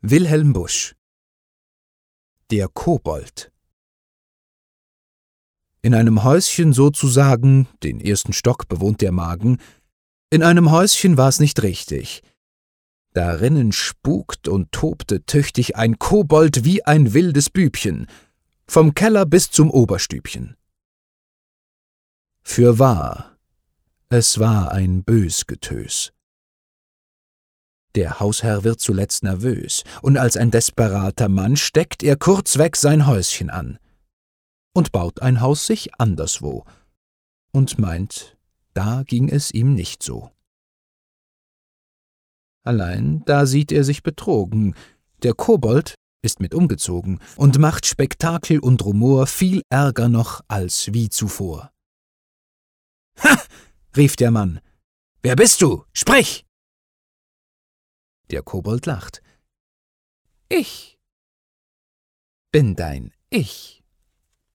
Wilhelm Busch Der Kobold In einem Häuschen sozusagen, den ersten Stock bewohnt der Magen, in einem Häuschen war's nicht richtig. Darinnen spukt und tobte tüchtig ein Kobold wie ein wildes Bübchen, vom Keller bis zum Oberstübchen. Fürwahr, es war ein bös Getös. Der Hausherr wird zuletzt nervös, und als ein desperater Mann steckt er kurzweg sein Häuschen an und baut ein Haus sich anderswo und meint, da ging es ihm nicht so. Allein da sieht er sich betrogen, der Kobold ist mit umgezogen und macht Spektakel und Rumor viel ärger noch als wie zuvor. Ha! rief der Mann. Wer bist du? Sprich! Der Kobold lacht. Ich bin dein Ich.